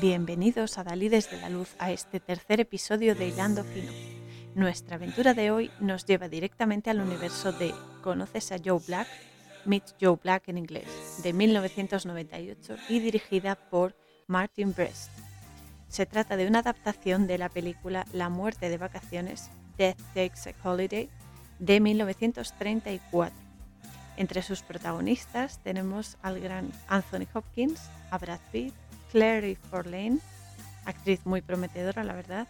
Bienvenidos a Dalí desde la Luz a este tercer episodio de Hilando Fino. Nuestra aventura de hoy nos lleva directamente al universo de ¿Conoces a Joe Black? Meet Joe Black en inglés, de 1998 y dirigida por Martin Brest. Se trata de una adaptación de la película La muerte de vacaciones, Death Takes a Holiday, de 1934. Entre sus protagonistas tenemos al gran Anthony Hopkins, a Brad Pitt, Clary Forlane, actriz muy prometedora, la verdad,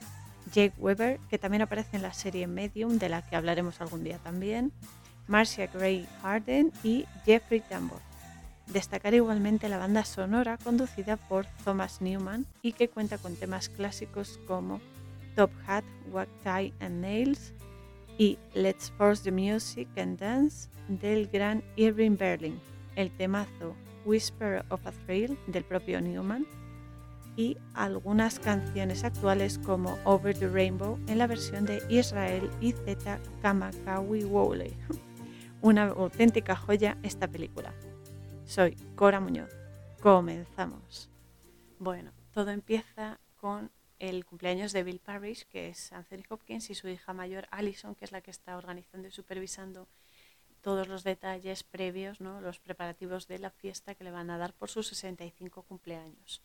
Jake Weber, que también aparece en la serie Medium, de la que hablaremos algún día también, Marcia Gray Harden y Jeffrey Tambor. Destacar igualmente la banda sonora conducida por Thomas Newman y que cuenta con temas clásicos como Top Hat, What Tie and Nails y Let's Force the Music and Dance del gran Irving Berlin, el temazo Whisper of a Thrill del propio Newman y algunas canciones actuales como Over the Rainbow en la versión de Israel y Z Kamakawi Wole. Una auténtica joya esta película. Soy Cora Muñoz. Comenzamos. Bueno, todo empieza con el cumpleaños de Bill Parrish, que es Anthony Hopkins, y su hija mayor Allison, que es la que está organizando y supervisando todos los detalles previos, ¿no? los preparativos de la fiesta que le van a dar por sus 65 cumpleaños.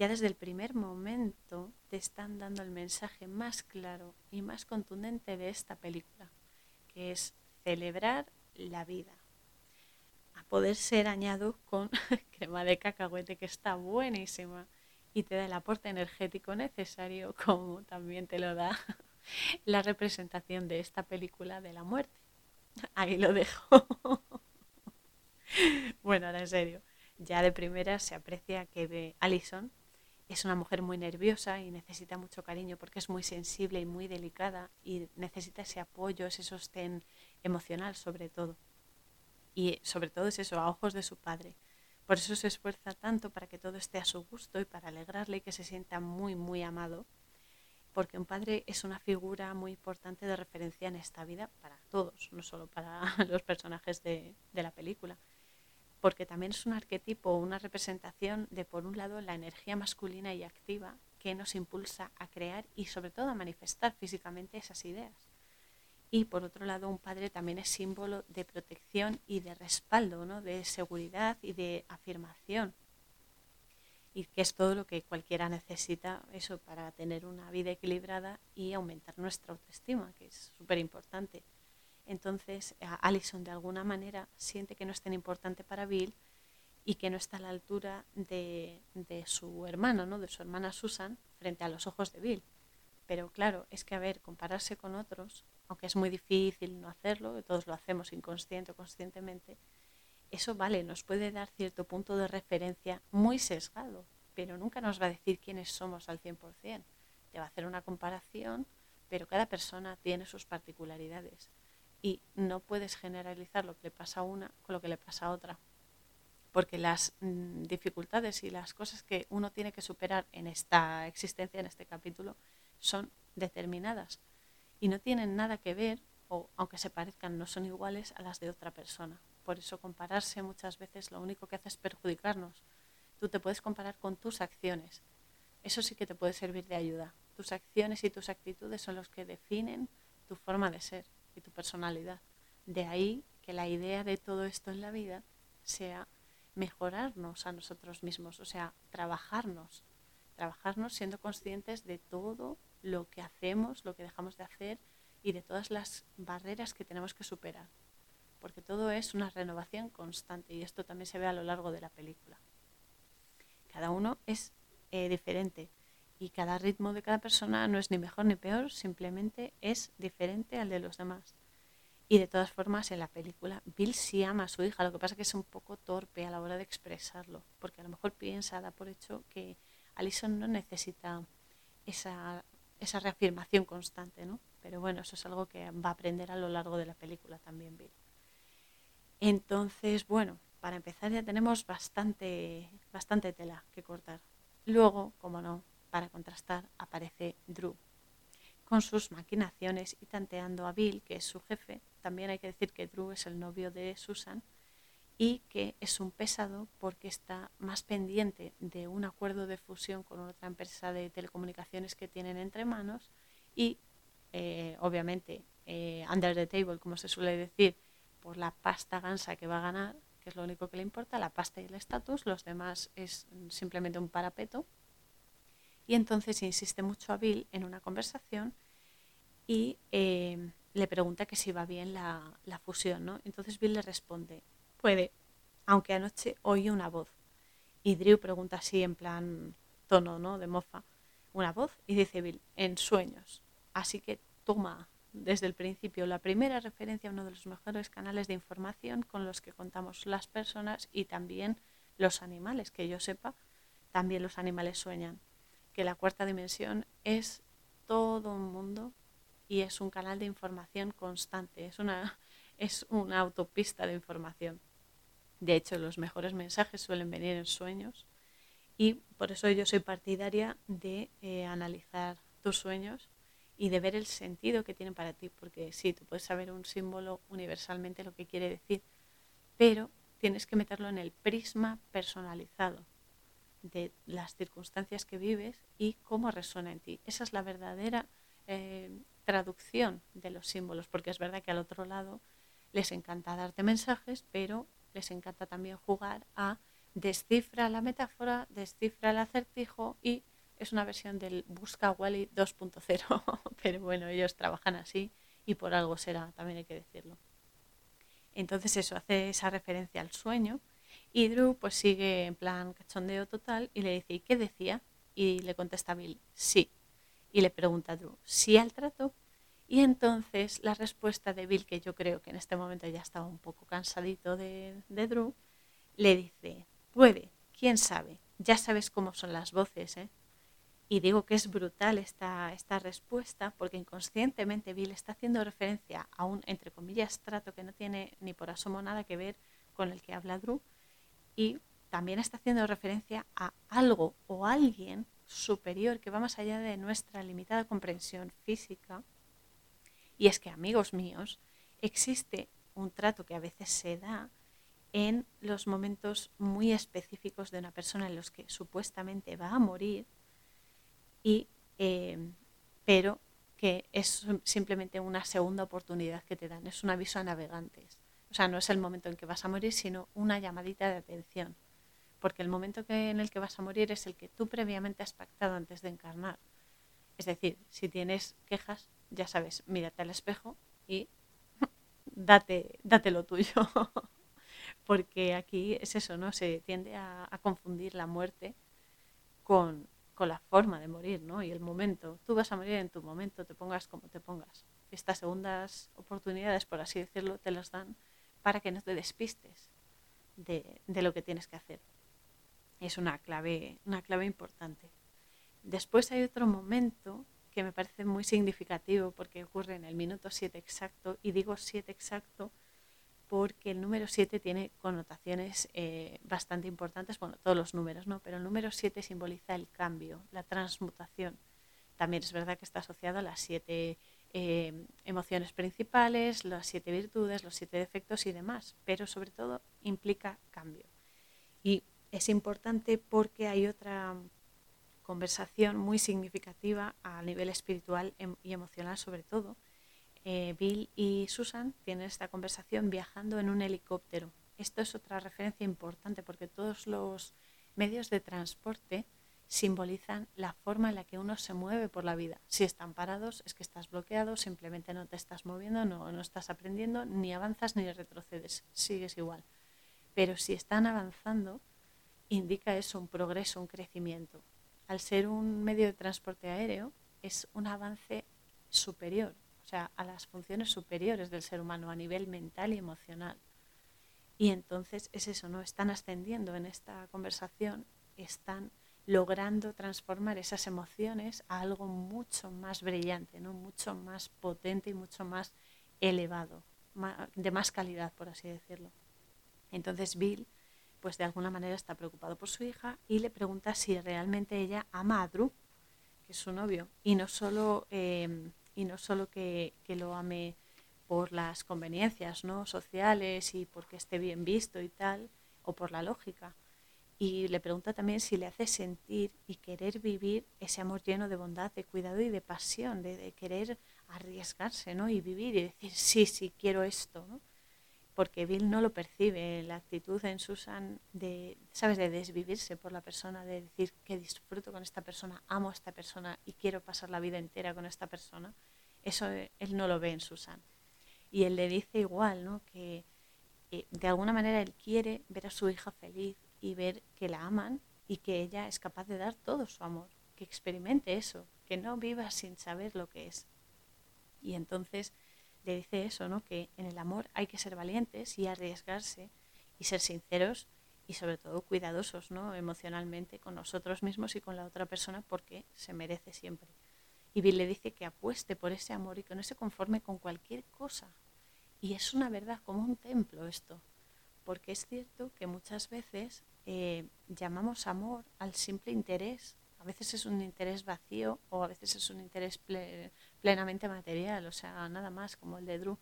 Ya desde el primer momento te están dando el mensaje más claro y más contundente de esta película, que es celebrar la vida. A poder ser añado con crema de cacahuete que está buenísima y te da el aporte energético necesario como también te lo da la representación de esta película de la muerte. Ahí lo dejo. bueno, ahora en serio. Ya de primera se aprecia que Alison es una mujer muy nerviosa y necesita mucho cariño porque es muy sensible y muy delicada y necesita ese apoyo, ese sostén emocional sobre todo. Y sobre todo es eso, a ojos de su padre. Por eso se esfuerza tanto para que todo esté a su gusto y para alegrarle y que se sienta muy, muy amado. Porque un padre es una figura muy importante de referencia en esta vida para todos, no solo para los personajes de, de la película. Porque también es un arquetipo, una representación de, por un lado, la energía masculina y activa que nos impulsa a crear y sobre todo a manifestar físicamente esas ideas y por otro lado un padre también es símbolo de protección y de respaldo, ¿no? de seguridad y de afirmación. Y que es todo lo que cualquiera necesita eso para tener una vida equilibrada y aumentar nuestra autoestima, que es súper importante. Entonces, Alison de alguna manera siente que no es tan importante para Bill y que no está a la altura de, su hermano, ¿no? de su hermana Susan, frente a los ojos de Bill. Pero claro, es que a ver, compararse con otros aunque es muy difícil no hacerlo, todos lo hacemos inconsciente o conscientemente, eso vale, nos puede dar cierto punto de referencia muy sesgado, pero nunca nos va a decir quiénes somos al 100%. Te va a hacer una comparación, pero cada persona tiene sus particularidades y no puedes generalizar lo que le pasa a una con lo que le pasa a otra. Porque las mm, dificultades y las cosas que uno tiene que superar en esta existencia, en este capítulo, son determinadas y no tienen nada que ver, o aunque se parezcan, no son iguales a las de otra persona. Por eso compararse muchas veces lo único que hace es perjudicarnos. Tú te puedes comparar con tus acciones. Eso sí que te puede servir de ayuda. Tus acciones y tus actitudes son los que definen tu forma de ser tu personalidad. De ahí que la idea de todo esto en la vida sea mejorarnos a nosotros mismos, o sea, trabajarnos, trabajarnos siendo conscientes de todo lo que hacemos, lo que dejamos de hacer y de todas las barreras que tenemos que superar. Porque todo es una renovación constante y esto también se ve a lo largo de la película. Cada uno es eh, diferente y cada ritmo de cada persona no es ni mejor ni peor, simplemente es diferente al de los demás. Y de todas formas, en la película, Bill sí ama a su hija, lo que pasa es que es un poco torpe a la hora de expresarlo, porque a lo mejor piensa, da por hecho que Alison no necesita esa esa reafirmación constante, ¿no? Pero bueno, eso es algo que va a aprender a lo largo de la película también Bill. Entonces, bueno, para empezar ya tenemos bastante, bastante tela que cortar. Luego, como no, para contrastar, aparece Drew con sus maquinaciones y tanteando a Bill, que es su jefe. También hay que decir que Drew es el novio de Susan y que es un pesado porque está más pendiente de un acuerdo de fusión con otra empresa de telecomunicaciones que tienen entre manos y eh, obviamente eh, under the table, como se suele decir, por la pasta gansa que va a ganar, que es lo único que le importa, la pasta y el estatus, los demás es simplemente un parapeto. Y entonces insiste mucho a Bill en una conversación y eh, le pregunta que si va bien la, la fusión, ¿no? Entonces Bill le responde, puede, aunque anoche oí una voz. Y Drew pregunta así en plan tono, ¿no? De mofa, una voz y dice Bill, en sueños. Así que toma desde el principio la primera referencia a uno de los mejores canales de información con los que contamos las personas y también los animales, que yo sepa, también los animales sueñan. Que la cuarta dimensión es todo un mundo y es un canal de información constante, es una, es una autopista de información. De hecho, los mejores mensajes suelen venir en sueños y por eso yo soy partidaria de eh, analizar tus sueños y de ver el sentido que tienen para ti, porque sí, tú puedes saber un símbolo universalmente lo que quiere decir, pero tienes que meterlo en el prisma personalizado de las circunstancias que vives y cómo resuena en ti. Esa es la verdadera eh, traducción de los símbolos, porque es verdad que al otro lado les encanta darte mensajes, pero les encanta también jugar a descifra la metáfora, descifra el acertijo y es una versión del Busca Wally 2.0, pero bueno, ellos trabajan así y por algo será, también hay que decirlo. Entonces eso hace esa referencia al sueño y Drew pues sigue en plan cachondeo total y le dice, ¿y qué decía? Y le contesta Bill, sí. Y le pregunta a Drew, ¿sí al trato? Y entonces la respuesta de Bill, que yo creo que en este momento ya estaba un poco cansadito de, de Drew, le dice, puede, quién sabe, ya sabes cómo son las voces, ¿eh? Y digo que es brutal esta, esta respuesta porque inconscientemente Bill está haciendo referencia a un, entre comillas, trato que no tiene ni por asomo nada que ver con el que habla Drew y también está haciendo referencia a algo o alguien superior que va más allá de nuestra limitada comprensión física. Y es que, amigos míos, existe un trato que a veces se da en los momentos muy específicos de una persona en los que supuestamente va a morir y, eh, pero que es simplemente una segunda oportunidad que te dan, es un aviso a navegantes. O sea, no es el momento en que vas a morir, sino una llamadita de atención. Porque el momento que, en el que vas a morir es el que tú previamente has pactado antes de encarnar. Es decir, si tienes quejas, ya sabes, mírate al espejo y date, date lo tuyo. Porque aquí es eso, ¿no? Se tiende a confundir la muerte con, con la forma de morir, ¿no? Y el momento. Tú vas a morir en tu momento, te pongas como te pongas. Estas segundas oportunidades, por así decirlo, te las dan para que no te despistes de, de lo que tienes que hacer. Es una clave, una clave importante. Después hay otro momento que me parece muy significativo porque ocurre en el minuto 7 exacto, y digo 7 exacto porque el número 7 tiene connotaciones eh, bastante importantes, bueno, todos los números, ¿no? Pero el número 7 simboliza el cambio, la transmutación. También es verdad que está asociado a las siete eh, emociones principales, las siete virtudes, los siete defectos y demás, pero sobre todo implica cambio. Y es importante porque hay otra conversación muy significativa a nivel espiritual em, y emocional sobre todo, eh, Bill y Susan tienen esta conversación viajando en un helicóptero. Esto es otra referencia importante porque todos los medios de transporte simbolizan la forma en la que uno se mueve por la vida. Si están parados es que estás bloqueado, simplemente no te estás moviendo, no, no estás aprendiendo, ni avanzas ni retrocedes, sigues igual. Pero si están avanzando, indica eso un progreso, un crecimiento. Al ser un medio de transporte aéreo, es un avance superior, sea, a las funciones superiores del ser humano a nivel mental y emocional. Y entonces es eso, ¿no? Están ascendiendo en esta conversación, están logrando transformar esas emociones a algo mucho más brillante, ¿no? mucho más potente y mucho más elevado, de más calidad, por así decirlo. Entonces Bill, pues de alguna manera está preocupado por su hija y le pregunta si realmente ella ama a Drew, que es su novio, y no solo eh, y no solo que, lo ame por las conveniencias ¿no? sociales y porque esté bien visto y tal, o por la lógica. Y le pregunta también si le hace sentir y querer vivir ese amor lleno de bondad, de cuidado y de pasión, de, querer arriesgarse ¿no? y vivir y decir, sí, sí, quiero esto. ¿no? Porque Bill no lo percibe, la actitud en Susan de, ¿sabes?, de desvivirse por la persona, de decir que disfruto con esta persona, amo a esta persona y quiero pasar la vida entera con esta persona. Eso él no lo ve en Susan. Y él le dice igual, ¿no? Que eh, de alguna manera él quiere ver a su hija feliz y ver que la aman y que ella es capaz de dar todo su amor, que experimente eso, que no viva sin saber lo que es. Y entonces le dice eso, ¿no? Que en el amor hay que ser valientes y arriesgarse y ser sinceros y sobre todo cuidadosos, ¿no? Emocionalmente con nosotros mismos y con la otra persona porque se merece siempre. Y Bill le dice que apueste por ese amor y que no se conforme con cualquier cosa. Y es una verdad, como un templo esto. Porque es cierto que muchas veces eh, llamamos amor al simple interés. A veces es un interés vacío o a veces es un interés plenamente material, o sea, nada más como el de Drew.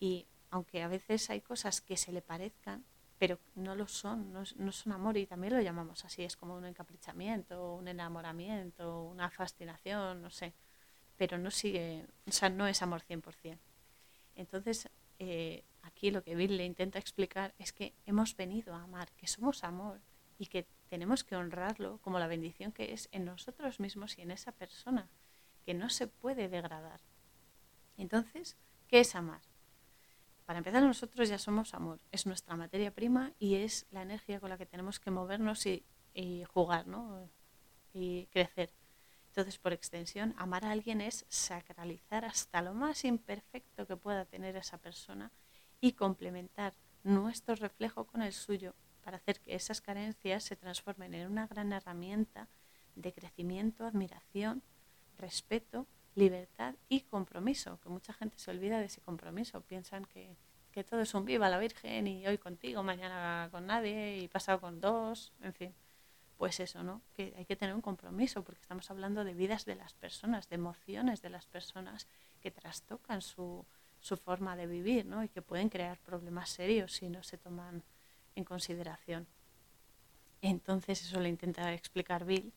Y aunque a veces hay cosas que se le parezcan, pero no lo son, no, no, son amor y también lo llamamos así, es como un encaprichamiento, un enamoramiento, una fascinación, no sé, pero no sigue, o sea, no es amor 100%. Entonces, eh, aquí lo que Bill le intenta explicar es que hemos venido a amar, que somos amor y que tenemos que honrarlo como la bendición que es en nosotros mismos y en esa persona, que no se puede degradar. Entonces, ¿qué es amar? Para empezar, nosotros ya somos amor, es nuestra materia prima y es la energía con la que tenemos que movernos y, jugar, ¿no? Y crecer. Entonces, por extensión, amar a alguien es sacralizar hasta lo más imperfecto que pueda tener esa persona y complementar nuestro reflejo con el suyo para hacer que esas carencias se transformen en una gran herramienta de crecimiento, admiración, respeto libertad y compromiso, que mucha gente se olvida de ese compromiso, piensan que, que todo es un viva la Virgen y hoy contigo, mañana con nadie y pasado con dos, en fin. Pues eso, ¿no? Que hay que tener un compromiso porque estamos hablando de vidas de las personas, de emociones de las personas que trastocan su, su forma de vivir, ¿no? Y que pueden crear problemas serios si no se toman en consideración. Entonces eso lo intenta explicar Bill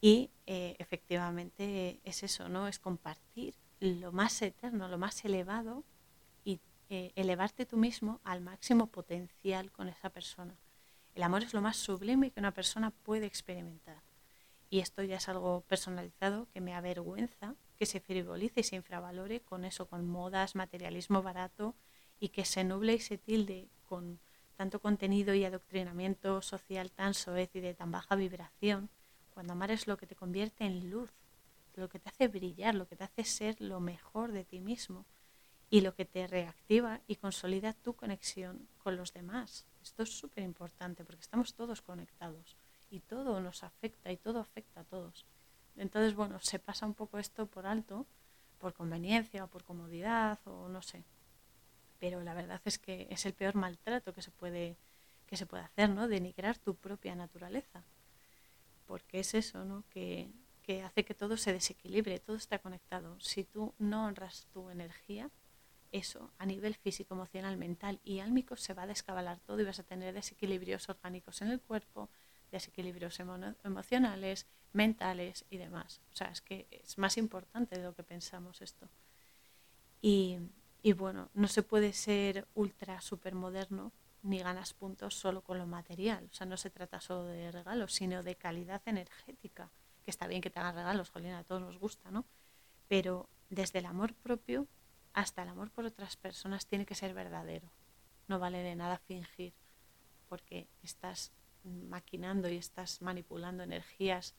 y eh, efectivamente es eso, ¿no? Es compartir lo más eterno, lo más elevado y eh, elevarte tú mismo al máximo potencial con esa persona. El amor es lo más sublime que una persona puede experimentar. Y esto ya es algo personalizado que me avergüenza que se frivolice y se infravalore con eso, con modas, materialismo barato y que se nuble y se tilde con tanto contenido y adoctrinamiento social tan soez y de tan baja vibración cuando amar es lo que te convierte en luz, lo que te hace brillar, lo que te hace ser lo mejor de ti mismo y lo que te reactiva y consolida tu conexión con los demás. Esto es súper importante porque estamos todos conectados y todo nos afecta y todo afecta a todos. Entonces, bueno, se pasa un poco esto por alto, por conveniencia o por comodidad o no sé. Pero la verdad es que es el peor maltrato que se puede, que se puede hacer, ¿no? Denigrar tu propia naturaleza porque es eso, ¿no? Que, que hace que todo se desequilibre, todo está conectado. Si tú no honras tu energía, eso a nivel físico, emocional, mental y álmico se va a descabalar todo y vas a tener desequilibrios orgánicos en el cuerpo, desequilibrios emocionales, mentales y demás. O sea, es que es más importante de lo que pensamos esto. Y, y bueno, no se puede ser ultra super moderno ni ganas puntos solo con lo material. O sea, no se trata solo de regalos, sino de calidad energética. Que está bien que te hagan regalos, Jolina, a todos nos gusta, ¿no? Pero desde el amor propio hasta el amor por otras personas tiene que ser verdadero. No vale de nada fingir, porque estás maquinando y estás manipulando energías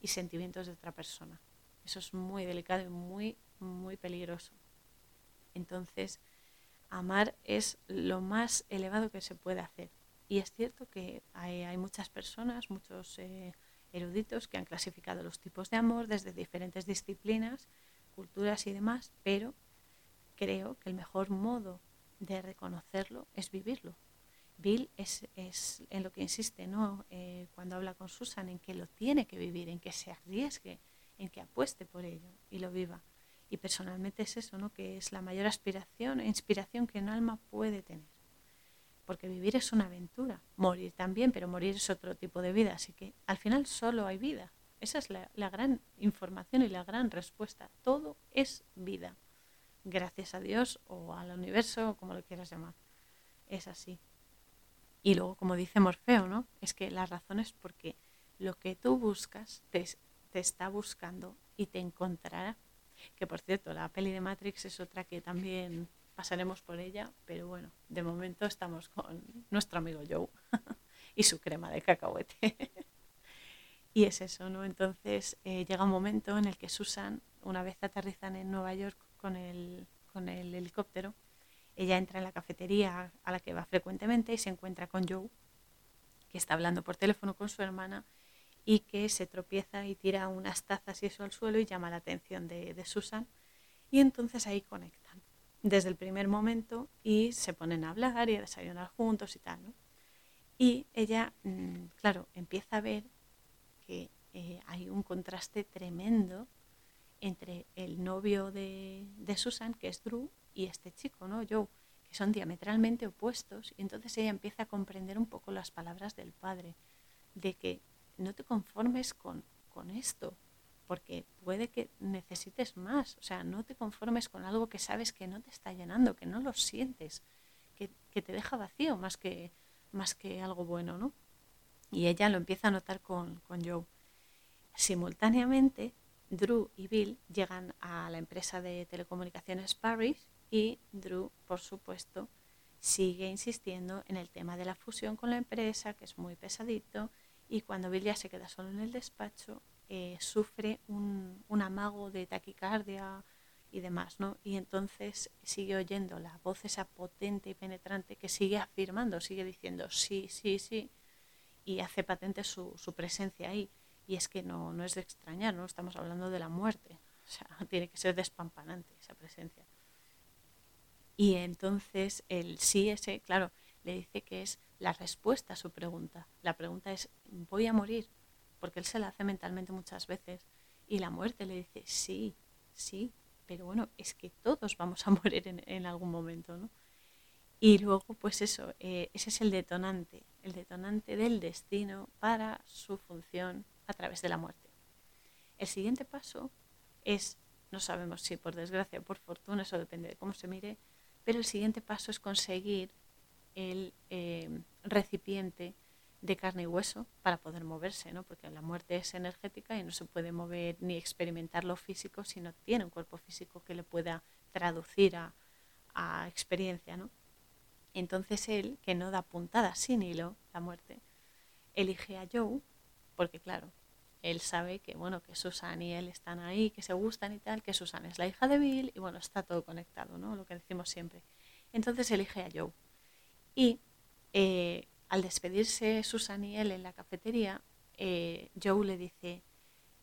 y sentimientos de otra persona. Eso es muy delicado y muy, muy peligroso. Entonces, amar es lo más elevado que se puede hacer. Y es cierto que hay, muchas personas, muchos eh, eruditos que han clasificado los tipos de amor desde diferentes disciplinas, culturas y demás, pero creo que el mejor modo de reconocerlo es vivirlo. Bill es, en lo que insiste ¿no? Eh, cuando habla con Susan, en que lo tiene que vivir, en que se arriesgue, en que apueste por ello y lo viva. Y personalmente es eso, ¿no? Que es la mayor aspiración e inspiración que un alma puede tener. Porque vivir es una aventura, morir también, pero morir es otro tipo de vida. Así que al final solo hay vida. Esa es la, la gran información y la gran respuesta. Todo es vida. Gracias a Dios o al universo, o como lo quieras llamar. Es así. Y luego, como dice Morfeo, ¿no? Es que la razón es porque lo que tú buscas te, te está buscando y te encontrará. Que por cierto, la peli de Matrix es otra que también pasaremos por ella, pero bueno, de momento estamos con nuestro amigo Joe y su crema de cacahuete. y es eso, ¿no? Entonces eh, llega un momento en el que Susan, una vez aterrizan en Nueva York con el, con el helicóptero, ella entra en la cafetería a la que va frecuentemente y se encuentra con Joe, que está hablando por teléfono con su hermana y que se tropieza y tira unas tazas y eso al suelo y llama la atención de, Susan. Y entonces ahí conectan desde el primer momento y se ponen a hablar y a desayunar juntos y tal. ¿no? Y ella, mm, claro, empieza a ver que eh, hay un contraste tremendo entre el novio de, de, Susan, que es Drew, y este chico, ¿no? Joe, que son diametralmente opuestos. Y entonces ella empieza a comprender un poco las palabras del padre, de que no te conformes con, con esto, porque puede que necesites más. O sea, no te conformes con algo que sabes que no te está llenando, que no lo sientes, que, que te deja vacío más que, más que algo bueno, ¿no? Y ella lo empieza a notar con, con Joe. Simultáneamente, Drew y Bill llegan a la empresa de telecomunicaciones Parrish y Drew, por supuesto, sigue insistiendo en el tema de la fusión con la empresa, que es muy pesadito, y cuando Bill ya se queda solo en el despacho, eh, sufre un, un, amago de taquicardia y demás, ¿no? Y entonces sigue oyendo la voz esa potente y penetrante que sigue afirmando, sigue diciendo sí, sí, sí, y hace patente su, su presencia ahí. Y es que no, no es de extrañar, ¿no? Estamos hablando de la muerte. O sea, tiene que ser despampanante esa presencia. Y entonces el sí ese, claro, le dice que es la respuesta a su pregunta. La pregunta es, ¿voy a morir? Porque él se la hace mentalmente muchas veces. Y la muerte le dice, sí, sí, pero bueno, es que todos vamos a morir en, algún momento, ¿no? Y luego, pues eso, eh, ese es el detonante, el detonante del destino para su función a través de la muerte. El siguiente paso es, no sabemos si por desgracia o por fortuna, eso depende de cómo se mire, pero el siguiente paso es conseguir el eh, recipiente de carne y hueso para poder moverse, ¿no? porque la muerte es energética y no se puede mover ni experimentar lo físico si no tiene un cuerpo físico que le pueda traducir a, a experiencia. ¿no? Entonces él, que no da puntada sin hilo, la muerte, elige a Joe, porque claro, él sabe que bueno, que Susan y él están ahí, que se gustan y tal, que Susan es la hija de Bill y bueno, está todo conectado, ¿no? Lo que decimos siempre. Entonces elige a Joe. Y eh, al despedirse Susan y él en la cafetería, eh, Joe le dice,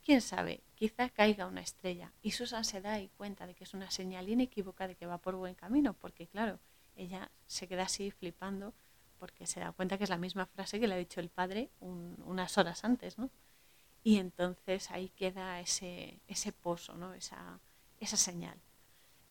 quién sabe, quizá caiga una estrella. Y Susan se da cuenta de que es una señal inequívoca de que va por buen camino, porque claro, ella se queda así flipando porque se da cuenta que es la misma frase que le ha dicho el padre unas horas antes, ¿no? Y entonces ahí queda ese, ese pozo, ¿no? Esa, esa señal.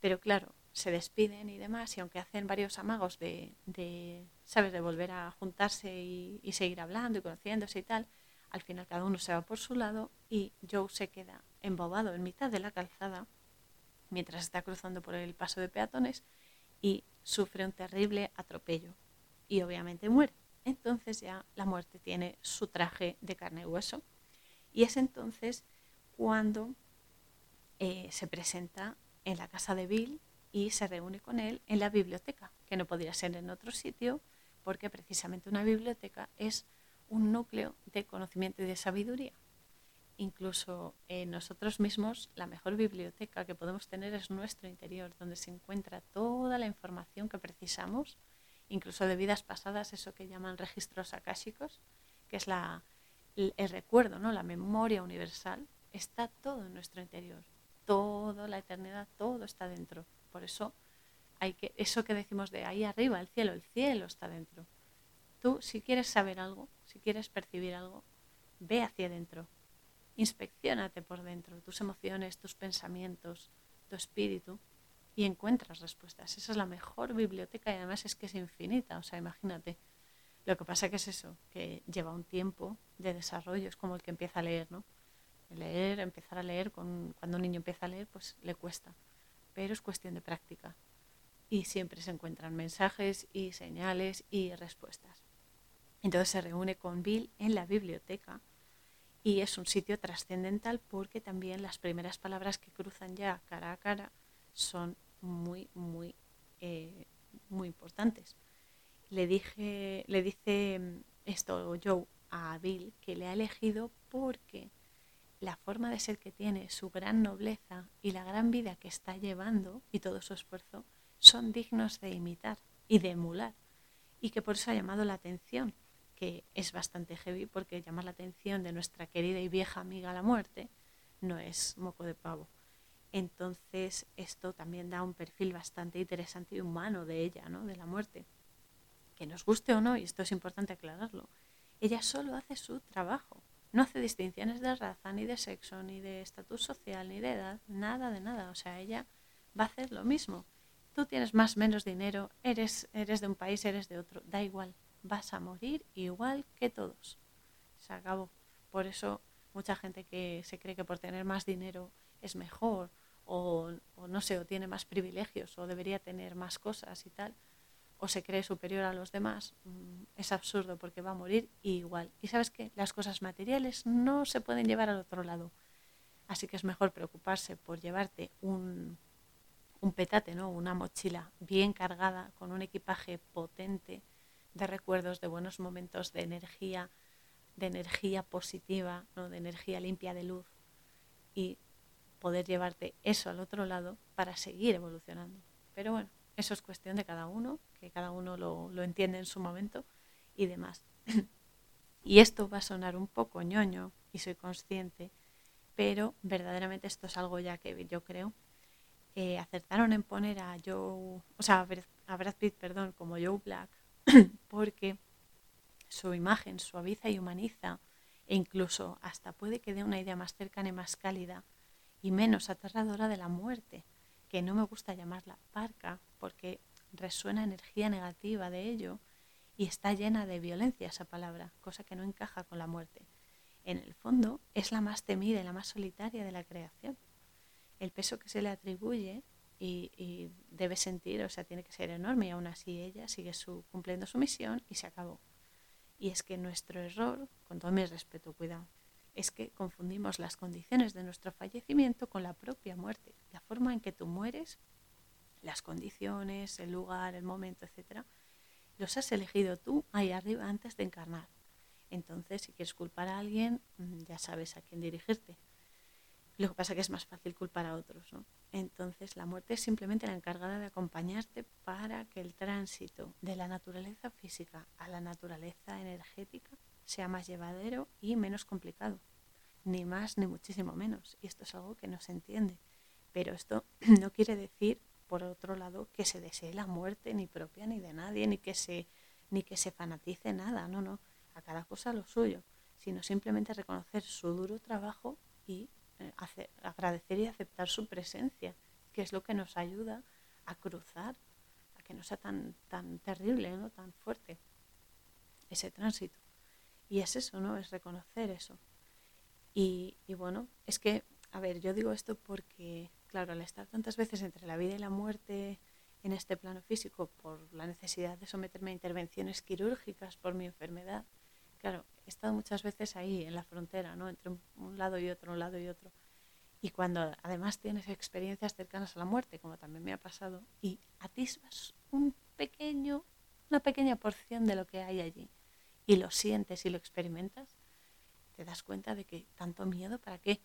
Pero claro, se despiden y demás, y aunque hacen varios amagos de, de ¿sabes?, de volver a juntarse y, y, seguir hablando y conociéndose y tal, al final cada uno se va por su lado y Joe se queda embobado en mitad de la calzada mientras está cruzando por el paso de peatones y sufre un terrible atropello y obviamente muere. Entonces ya la muerte tiene su traje de carne y hueso y es entonces cuando eh, se presenta en la casa de Bill y se reúne con él en la biblioteca, que no podría ser en otro sitio, porque precisamente una biblioteca es un núcleo de conocimiento y de sabiduría. Incluso en nosotros mismos, la mejor biblioteca que podemos tener es nuestro interior, donde se encuentra toda la información que precisamos, incluso de vidas pasadas, eso que llaman registros akáshicos, que es la, el recuerdo, ¿no? la memoria universal, está todo en nuestro interior. Todo, la eternidad, todo está dentro. Por eso hay que, eso que decimos de ahí arriba, el cielo, el cielo está dentro. Tú, si quieres saber algo, si quieres percibir algo, ve hacia adentro. Inspeccionate por dentro, tus emociones, tus pensamientos, tu espíritu y encuentras respuestas. Esa es la mejor biblioteca y además es que es infinita, o sea, imagínate. Lo que pasa que es eso, que lleva un tiempo de desarrollo, es como el que empieza a leer, ¿no? Leer, empezar a leer, con, cuando un niño empieza a leer, pues le cuesta, pero es cuestión de práctica. Y siempre se encuentran mensajes y señales y respuestas. Entonces se reúne con Bill en la biblioteca y es un sitio trascendental porque también las primeras palabras que cruzan ya cara a cara son muy, muy, eh, muy importantes. Le, dije, le dice mm, esto Joe a Bill que le ha elegido porque la forma de ser que tiene, su gran nobleza y la gran vida que está llevando y todo su esfuerzo son dignos de imitar y de emular y que por eso ha llamado la atención que es bastante heavy porque llamar la atención de nuestra querida y vieja amiga la muerte no es moco de pavo. Entonces esto también da un perfil bastante interesante y humano de ella, ¿no? de la muerte. Que nos guste o no, y esto es importante aclararlo, ella solo hace su trabajo. No hace distinciones de raza, ni de sexo, ni de estatus social, ni de edad, nada de nada. O sea, ella va a hacer lo mismo. Tú tienes más o menos dinero, eres, eres de un país, eres de otro, da igual vas a morir igual que todos. Se acabó. Por eso mucha gente que se cree que por tener más dinero es mejor o, no sé, o tiene más privilegios o debería tener más cosas y tal, o se cree superior a los demás, mm, es absurdo porque va a morir igual. Y sabes que las cosas materiales no se pueden llevar al otro lado. Así que es mejor preocuparse por llevarte un, un petate, ¿no? una mochila bien cargada con un equipaje potente de recuerdos, de buenos momentos, de energía, de energía positiva, ¿no? de energía limpia de luz y poder llevarte eso al otro lado para seguir evolucionando. Pero bueno, eso es cuestión de cada uno, que cada uno lo, lo entiende en su momento y demás. y esto va a sonar un poco ñoño y soy consciente, pero verdaderamente esto es algo ya que yo creo. Eh, acertaron en poner a Joe, o sea, a Brad Pitt, perdón, como Joe Black porque su imagen suaviza y humaniza e incluso hasta puede que dé una idea más cercana y más cálida y menos aterradora de la muerte, que no me gusta llamarla parca porque resuena energía negativa de ello y está llena de violencia esa palabra, cosa que no encaja con la muerte. En el fondo es la más temida y la más solitaria de la creación. El peso que se le atribuye y, debe sentir, o sea, tiene que ser enorme y aún así ella sigue su, cumpliendo su misión y se acabó. Y es que nuestro error, con todo mi respeto, cuidado, es que confundimos las condiciones de nuestro fallecimiento con la propia muerte. La forma en que tú mueres, las condiciones, el lugar, el momento, etcétera, los has elegido tú ahí arriba antes de encarnar. Entonces, si quieres culpar a alguien, mm, ya sabes a quién dirigirte. Lo que pasa es que es más fácil culpar a otros, ¿no? Entonces, la muerte es simplemente la encargada de acompañarte para que el tránsito de la naturaleza física a la naturaleza energética sea más llevadero y menos complicado. Ni más ni muchísimo menos. Y esto es algo que no se entiende. Pero esto no quiere decir, por otro lado, que se desee la muerte ni propia ni de nadie, ni que se, ni que se fanatice nada. No, no. A cada cosa lo suyo. Sino simplemente reconocer su duro trabajo y eh, agradecer y aceptar su presencia, que es lo que nos ayuda a cruzar, a que no sea tan, tan terrible, ¿no? tan fuerte ese tránsito. Y es eso, ¿no? Es reconocer eso. Y, y, bueno, es que, a ver, yo digo esto porque, claro, al estar tantas veces entre la vida y la muerte en este plano físico por la necesidad de someterme a intervenciones quirúrgicas por mi enfermedad, claro, he estado muchas veces ahí en la frontera, ¿no? Entre un, lado y otro, un lado y otro. Y cuando además tienes experiencias cercanas a la muerte, como también me ha pasado, y atisbas un pequeño, una pequeña porción de lo que hay allí, y lo sientes y lo experimentas, te das cuenta de que tanto miedo, ¿para qué?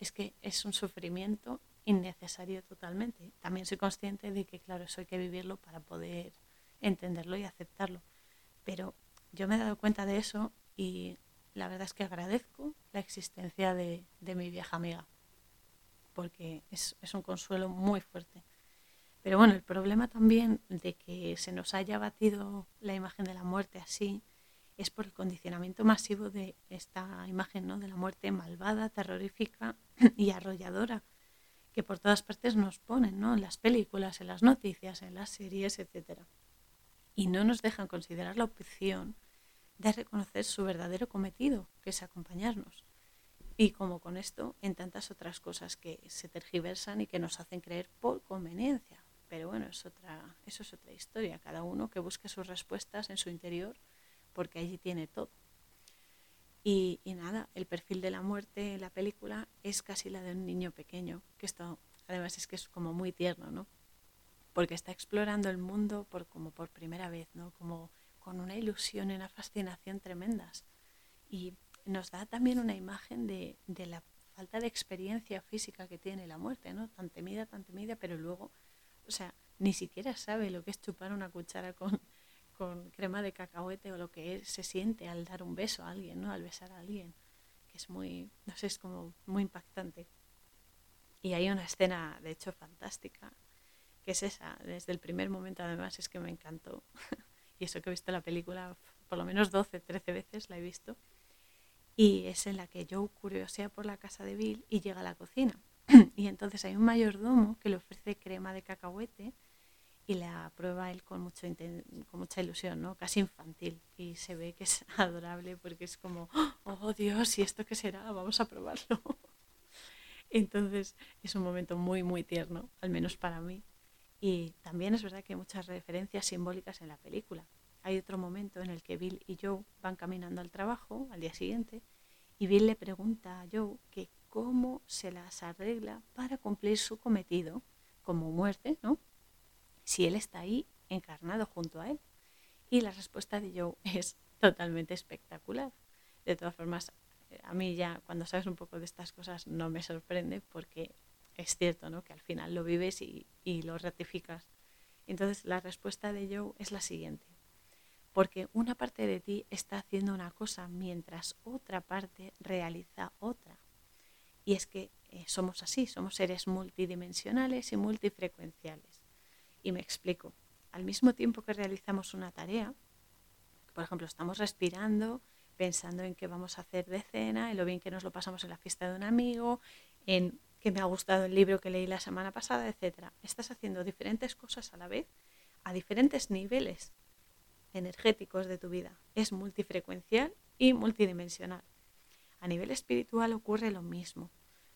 Es que es un sufrimiento innecesario totalmente. También soy consciente de que, claro, eso hay que vivirlo para poder entenderlo y aceptarlo. Pero yo me he dado cuenta de eso y la verdad es que agradezco la existencia de, mi vieja amiga, porque es, un consuelo muy fuerte. Pero bueno, el problema también de que se nos haya batido la imagen de la muerte así es por el condicionamiento masivo de esta imagen ¿no? de la muerte malvada, terrorífica y arrolladora, que por todas partes nos ponen, ¿no? En las películas, en las noticias, en las series, etc. Y no nos dejan considerar la opción de reconocer su verdadero cometido, que es acompañarnos. Y como con esto, en tantas otras cosas que se tergiversan y que nos hacen creer por conveniencia. Pero bueno, es otra, eso es otra historia. Cada uno que busque sus respuestas en su interior, porque allí tiene todo. Y, nada, el perfil de la muerte en la película es casi la de un niño pequeño, que esto además es que es como muy tierno, ¿no? Porque está explorando el mundo por, como por primera vez, ¿no? Como con una ilusión y una fascinación tremendas. Y nos da también una imagen de, de la falta de experiencia física que tiene la muerte, ¿no? Tan temida, tan temida, pero luego, o sea, ni siquiera sabe lo que es chupar una cuchara con, con crema de cacahuete o lo que se siente al dar un beso a alguien, ¿no? Al besar a alguien, que es muy, no sé, es como muy impactante. Y hay una escena, de hecho, fantástica, que es esa, desde el primer momento además es que me encantó. y eso que he visto la película por lo menos 12, 13 veces la he visto. Y es en la que Joe curiosea por la casa de Bill y llega a la cocina. y entonces hay un mayordomo que le ofrece crema de cacahuete y la prueba él con, mucho con mucha ilusión, ¿no? casi infantil. Y se ve que es adorable porque es como, oh Dios, ¿y esto qué será? Vamos a probarlo. Entonces es un momento muy, muy tierno, al menos para mí. Y también es verdad que hay muchas referencias simbólicas en la película. Hay otro momento en el que Bill y Joe van caminando al trabajo al día siguiente y Bill le pregunta a Joe que cómo se las arregla para cumplir su cometido como muerte, ¿no? Si él está ahí encarnado junto a él. Y la respuesta de Joe es totalmente espectacular. De todas formas, a mí ya cuando sabes un poco de estas cosas no me sorprende porque es cierto ¿no? que al final lo vives y, lo ratificas. Entonces la respuesta de Joe es la siguiente. Porque una parte de ti está haciendo una cosa mientras otra parte realiza otra. Y es que eh, somos así, somos seres multidimensionales y multifrecuenciales. Y me explico. Al mismo tiempo que realizamos una tarea, por ejemplo, estamos respirando, pensando en qué vamos a hacer de cena, en lo bien que nos lo pasamos en la fiesta de un amigo, en que me ha gustado el libro que leí la semana pasada, etc. Estás haciendo diferentes cosas a la vez, a diferentes niveles energéticos de tu vida. Es multifrecuencial y multidimensional. A nivel espiritual ocurre lo mismo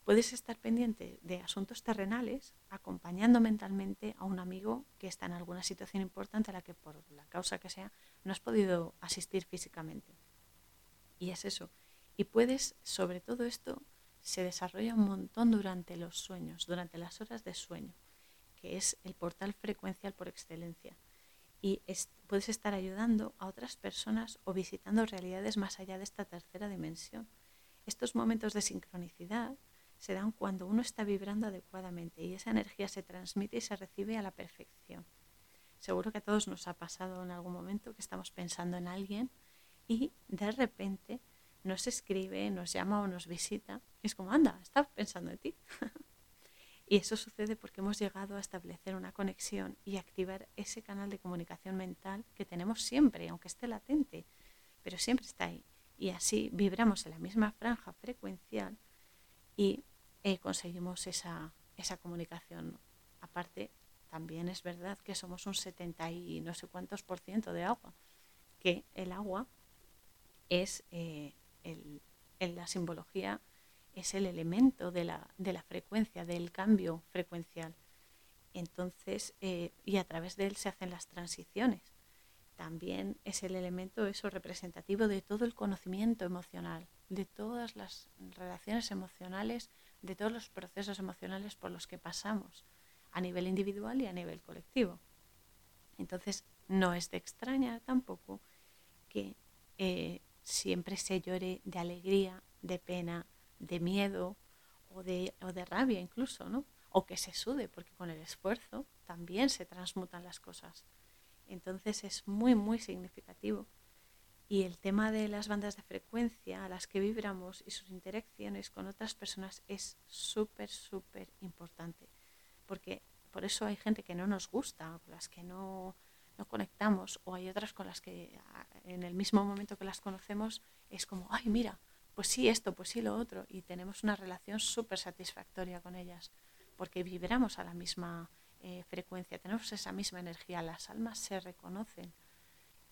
puedes estar pendiente de asuntos terrenales acompañando mentalmente a un amigo que está en alguna situación importante a la que por la causa que sea no has podido asistir físicamente. Y es eso. Y puedes, sobre todo esto, se desarrolla un montón durante los sueños, durante las horas de sueño, que es el portal frecuencial por excelencia. Y puedes estar ayudando a otras personas o visitando realidades más allá de esta tercera dimensión. Estos momentos de sincronicidad se dan cuando uno está vibrando adecuadamente y esa energía se transmite y se recibe a la perfección. Seguro que a todos nos ha pasado en algún momento que estamos pensando en alguien y de repente nos escribe, nos llama o nos visita. Es como, anda, está pensando en ti. y eso sucede porque hemos llegado a establecer una conexión y activar ese canal de comunicación mental que tenemos siempre, aunque esté latente, pero siempre está ahí. Y así vibramos en la misma franja frecuencial y eh, conseguimos esa, esa comunicación. Aparte, también es verdad que somos un 70 y no sé cuántos por ciento de agua, que el agua es eh, el, en la simbología es el elemento de la, de la frecuencia, del cambio frecuencial. Entonces, eh, y a través de él se hacen las transiciones. También es el elemento eso representativo de todo el conocimiento emocional, de todas las relaciones emocionales de todos los procesos emocionales por los que pasamos a nivel individual y a nivel colectivo. Entonces, no es de extrañar tampoco que eh, siempre se llore de alegría, de pena, de miedo o de, o de rabia incluso, ¿no? O que se sude, porque con el esfuerzo también se transmutan las cosas. Entonces es muy, muy significativo y el tema de las bandas de frecuencia a las que vibramos y sus interacciones con otras personas es súper, súper importante. Porque por eso hay gente que no nos gusta, con las que no, no conectamos, o hay otras con las que en el mismo momento que las conocemos es como, ay, mira, pues sí esto, pues sí lo otro, y tenemos una relación súper satisfactoria con ellas, porque vibramos a la misma eh, frecuencia, tenemos esa misma energía, las almas se reconocen,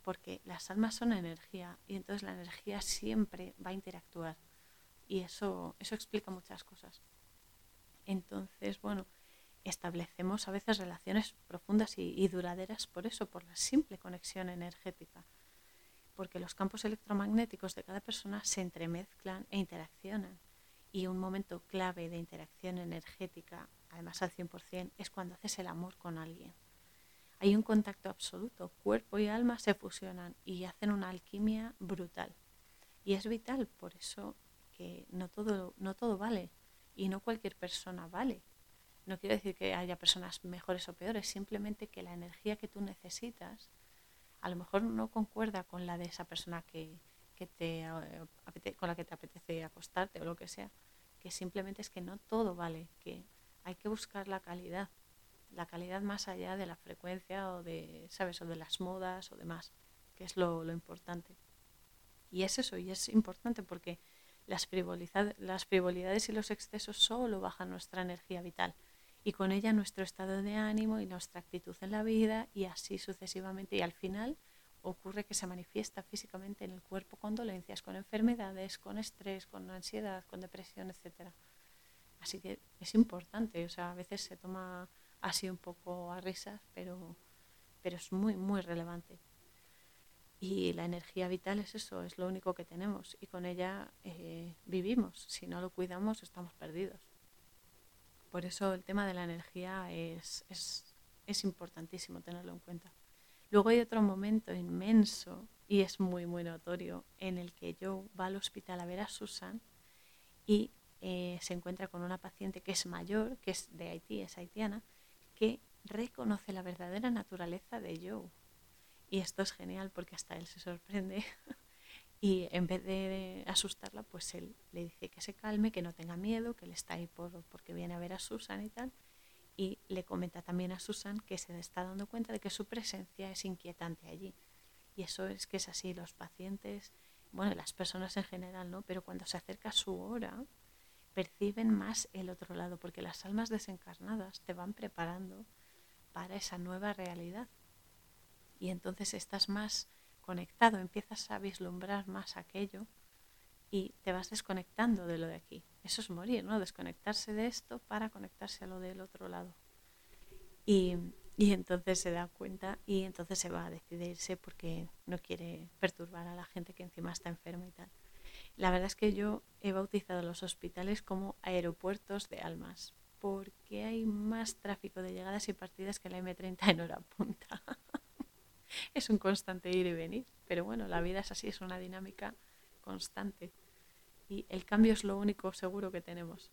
porque las almas son energía y entonces la energía siempre va a interactuar y eso, eso explica muchas cosas. Entonces, bueno, establecemos a veces relaciones profundas y, duraderas por eso, por la simple conexión energética, porque los campos electromagnéticos de cada persona se entremezclan e interaccionan. Y un momento clave de interacción energética, además al 100%, es cuando haces el amor con alguien. Hay un contacto absoluto, cuerpo y alma se fusionan y hacen una alquimia brutal. Y es vital, por eso que no todo, no todo vale y no cualquier persona vale no quiero decir que haya personas mejores o peores, simplemente que la energía que tú necesitas a lo mejor no concuerda con la de esa persona que, te, eh, con la que te apetece acostarte o lo que sea. Que simplemente es que no todo vale, que hay que buscar la calidad, la calidad más allá de la frecuencia o de, ¿sabes? o de las modas o demás, que es lo, importante. Y es eso, y es importante porque las, las frivolidades y los excesos solo bajan nuestra energía vital y con ella nuestro estado de ánimo y nuestra actitud en la vida y así sucesivamente. Y al final ocurre que se manifiesta físicamente en el cuerpo con dolencias, con enfermedades, con estrés, con ansiedad, con depresión, etc. Así que es importante, o sea, a veces se toma así un poco a risas, pero, pero es muy, muy relevante. Y la energía vital es eso, es lo único que tenemos y con ella eh, vivimos. Si no lo cuidamos, estamos perdidos. Por eso el tema de la energía es, es, importantísimo tenerlo en cuenta. Luego hay otro momento inmenso y es muy, muy notorio en el que Joe va al hospital a ver a Susan y eh, se encuentra con una paciente que es mayor, que es de Haití, es haitiana, que reconoce la verdadera naturaleza de Joe. Y esto es genial porque hasta él se sorprende Y en vez de asustarla, pues él le dice que se calme, que no tenga miedo, que él está ahí por, porque viene a ver a Susan y tal. Y le comenta también a Susan que se está dando cuenta de que su presencia es inquietante allí. Y eso es que es así, los pacientes, bueno, las personas en general, ¿no? Pero cuando se acerca su hora, perciben más el otro lado, porque las almas desencarnadas te van preparando para esa nueva realidad. Y entonces estás más conectado, empiezas a vislumbrar más aquello y te vas desconectando de lo de aquí. Eso es morir, ¿no? Desconectarse de esto para conectarse a lo del otro lado. Y, y entonces se da cuenta y entonces se va a decidirse porque no quiere perturbar a la gente que encima está enferma y tal. La verdad es que yo he bautizado los hospitales como aeropuertos de almas, porque hay más tráfico de llegadas y partidas que la M30 en hora punta. es un constante ir y venir. Pero bueno, la vida es así, es una dinámica constante. Y el cambio es lo único seguro que tenemos.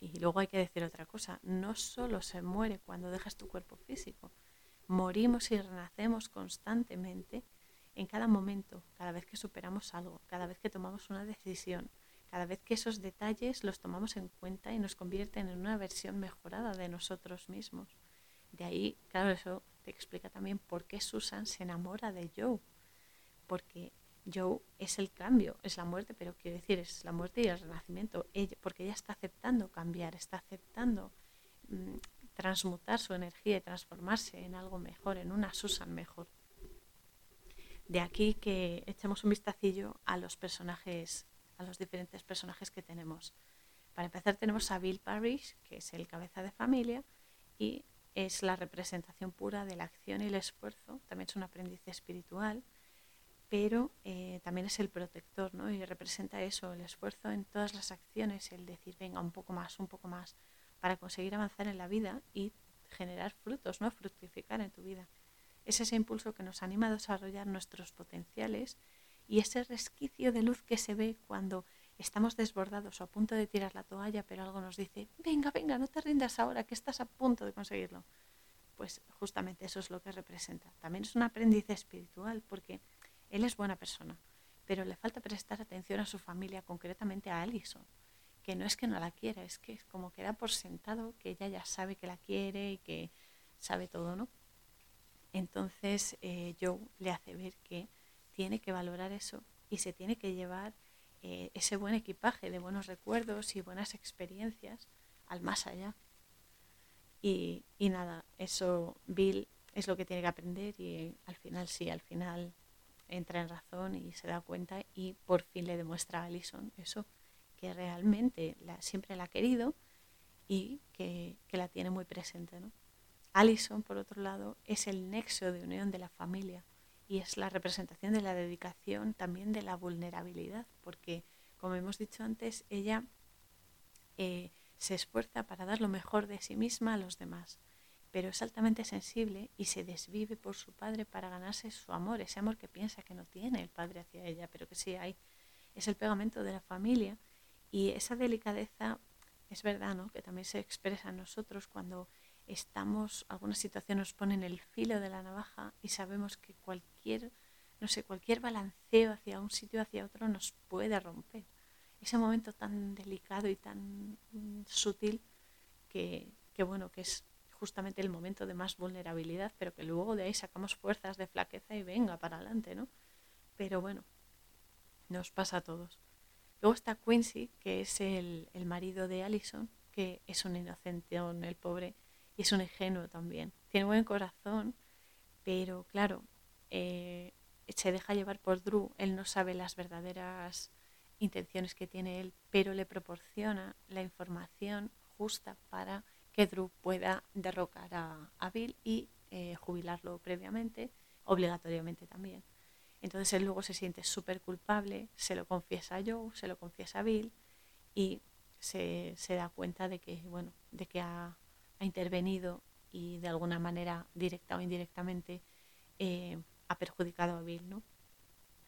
Y luego hay que decir otra cosa, no solo se muere cuando dejas tu cuerpo físico, morimos y renacemos constantemente en cada momento, cada vez que superamos algo, cada vez que tomamos una decisión, cada vez que esos detalles los tomamos en cuenta y nos convierten en una versión mejorada de nosotros mismos. De ahí, claro, eso te explica también por qué Susan se enamora de Joe. Porque Joe es el cambio, es la muerte, pero quiero decir, es la muerte y el renacimiento. porque ella está aceptando cambiar, está aceptando mm, transmutar su energía y transformarse en algo mejor, en una Susan mejor. De aquí que echemos un vistacillo a los personajes, a los diferentes personajes que tenemos. Para empezar tenemos a Bill Parrish, que es el cabeza de familia, y es la representación pura de la acción y el esfuerzo, también es un aprendiz espiritual, pero eh, también es el protector, ¿no? Y representa eso, el esfuerzo en todas las acciones, el decir, venga, un poco más, un poco más, para conseguir avanzar en la vida y generar frutos, ¿no? Fructificar en tu vida. Es ese impulso que nos anima a desarrollar nuestros potenciales y ese resquicio de luz que se ve cuando estamos desbordados o a punto de tirar la toalla, pero algo nos dice, venga, venga, no te rindas ahora, que estás a punto de conseguirlo. Pues justamente eso es lo que representa. También es un aprendiz espiritual, porque él es buena persona, pero le falta prestar atención a su familia, concretamente a Alison, que no es que no la quiera, es que es como que da por sentado que ella ya sabe que la quiere y que sabe todo, ¿no? Entonces eh, Joe le hace ver que tiene que valorar eso y se tiene que llevar eh, ese buen equipaje de buenos recuerdos y buenas experiencias al más allá. Y, y nada, eso Bill es lo que tiene que aprender y al final sí, al final entra en razón y se da cuenta y por fin le demuestra a Alison eso, que realmente la, siempre la ha querido y que, que la tiene muy presente. ¿no? Alison, por otro lado, es el nexo de unión de la familia y es la representación de la dedicación, también de la vulnerabilidad, porque, como hemos dicho antes, ella eh, se esfuerza para dar lo mejor de sí misma a los demás, pero es altamente sensible y se desvive por su padre para ganarse su amor, ese amor que piensa que no tiene el padre hacia ella, pero que sí hay. Es el pegamento de la familia y esa delicadeza es verdad, ¿no? Que también se expresa en nosotros cuando estamos, alguna situación nos pone en el filo de la navaja y sabemos que cualquier, no sé, cualquier balanceo hacia un sitio hacia otro nos puede romper. Ese momento tan delicado y tan mm, sutil que, que, bueno, que es justamente el momento de más vulnerabilidad, pero que luego de ahí sacamos fuerzas de flaqueza y venga para adelante, ¿no? Pero bueno, nos pasa a todos. Luego está Quincy, que es el, el marido de Allison, que es un inocente, el pobre, y es un ingenuo también. Tiene buen corazón, pero claro, eh, se deja llevar por Drew. Él no sabe las verdaderas intenciones que tiene él, pero le proporciona la información justa para que Drew pueda derrocar a, Bill y eh, jubilarlo previamente, obligatoriamente también. Entonces él luego se siente súper culpable, se lo confiesa a Joe, se lo confiesa a Bill y se, se da cuenta de que, bueno, de que ha, ha intervenido y de alguna manera, directa o indirectamente, eh, ha perjudicado a Bill, ¿no?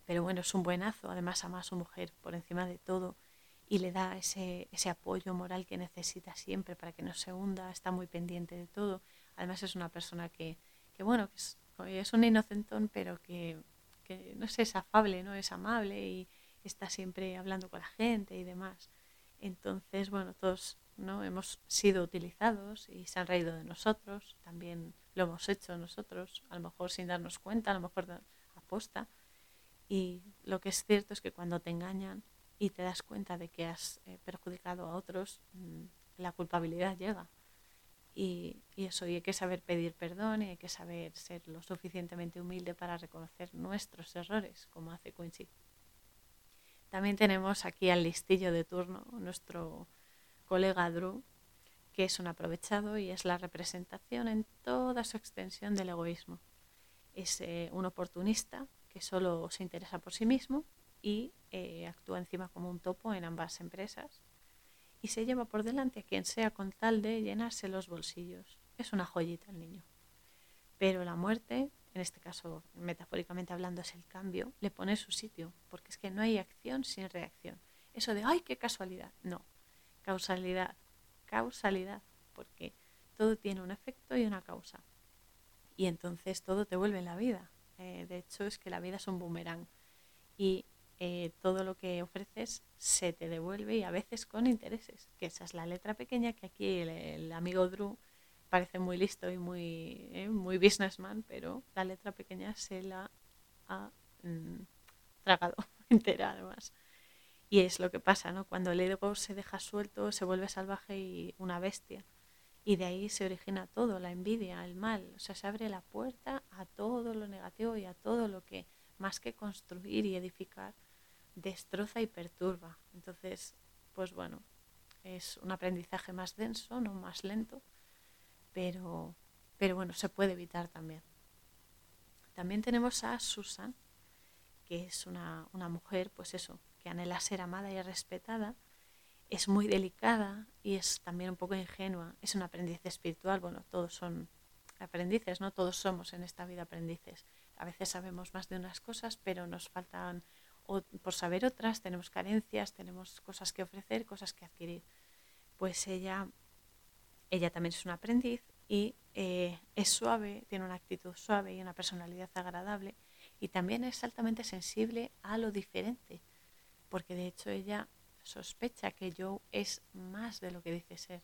Pero bueno, es un buenazo, además ama a su mujer por encima de todo y le da ese, ese apoyo moral que necesita siempre para que no se hunda, está muy pendiente de todo. Además es una persona que, que bueno, que es, es, un inocentón, pero que, que, no sé, es afable, ¿no? Es amable y está siempre hablando con la gente y demás. Entonces, bueno, todos ¿no? Hemos sido utilizados y se han reído de nosotros, también lo hemos hecho nosotros, a lo mejor sin darnos cuenta, a lo mejor aposta. Y lo que es cierto es que cuando te engañan y te das cuenta de que has eh, perjudicado a otros, mm, la culpabilidad llega. Y, y, eso, y hay que saber pedir perdón y hay que saber ser lo suficientemente humilde para reconocer nuestros errores, como hace Quincy. También tenemos aquí al listillo de turno, nuestro colega Drew, que es un aprovechado y es la representación en toda su extensión del egoísmo. Es eh, un oportunista que solo se interesa por sí mismo y eh, actúa encima como un topo en ambas empresas y se lleva por delante a quien sea con tal de llenarse los bolsillos. Es una joyita el niño. Pero la muerte, en este caso metafóricamente hablando es el cambio, le pone su sitio, porque es que no hay acción sin reacción. Eso de, ay, qué casualidad. No, Causalidad. Causalidad. Porque todo tiene un efecto y una causa. Y entonces todo te vuelve la vida. Eh, de hecho, es que la vida es un boomerang. Y eh, todo lo que ofreces se te devuelve y a veces con intereses. Que esa es la letra pequeña que aquí el, amigo Drew parece muy listo y muy, eh, muy businessman, pero la letra pequeña se la ha mm, tragado entera además. Y es lo que pasa, ¿no? Cuando el ego se deja suelto, se vuelve salvaje y una bestia. Y de ahí se origina todo, la envidia, el mal. O sea, se abre la puerta a todo lo negativo y a todo lo que, más que construir y edificar, destroza y perturba. Entonces, pues bueno, es un aprendizaje más denso, no más lento, pero, pero bueno, se puede evitar también. También tenemos a Susan, que es una, una mujer, pues eso, que anhela ser amada y respetada, es muy delicada y es también un poco ingenua. Es un aprendiz espiritual. Bueno, todos son aprendices, ¿no? Todos somos en esta vida aprendices. A veces sabemos más de unas cosas, pero nos faltan por saber otras, tenemos carencias, tenemos cosas que ofrecer, cosas que adquirir. Pues ella, ella también es un aprendiz y eh, es suave, tiene una actitud suave y una personalidad agradable y también es altamente sensible a lo diferente porque de hecho ella sospecha que Joe es más de lo que dice ser.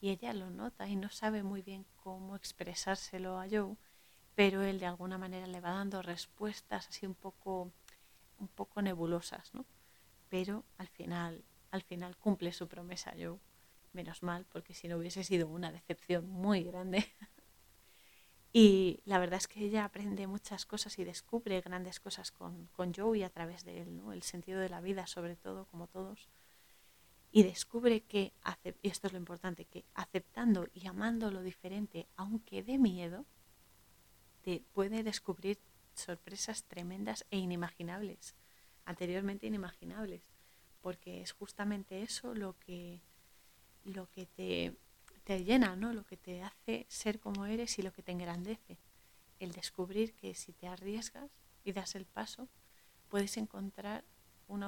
Y ella lo nota y no sabe muy bien cómo expresárselo a Joe, pero él de alguna manera le va dando respuestas así un poco, un poco nebulosas, ¿no? Pero al final, al final cumple su promesa Joe menos mal, porque si no hubiese sido una decepción muy grande. y la verdad es que ella aprende muchas cosas y descubre grandes cosas con, con Joe y a través de él, ¿no? el sentido de la vida sobre todo, como todos. Y descubre que, y esto es lo importante, que aceptando y amando lo diferente, aunque de miedo, te puede descubrir sorpresas tremendas e inimaginables, anteriormente inimaginables, porque es justamente eso lo que, lo que te, te llena, ¿no? lo que te hace ser como eres y lo que te engrandece. El descubrir que si te arriesgas y das el paso, puedes encontrar un,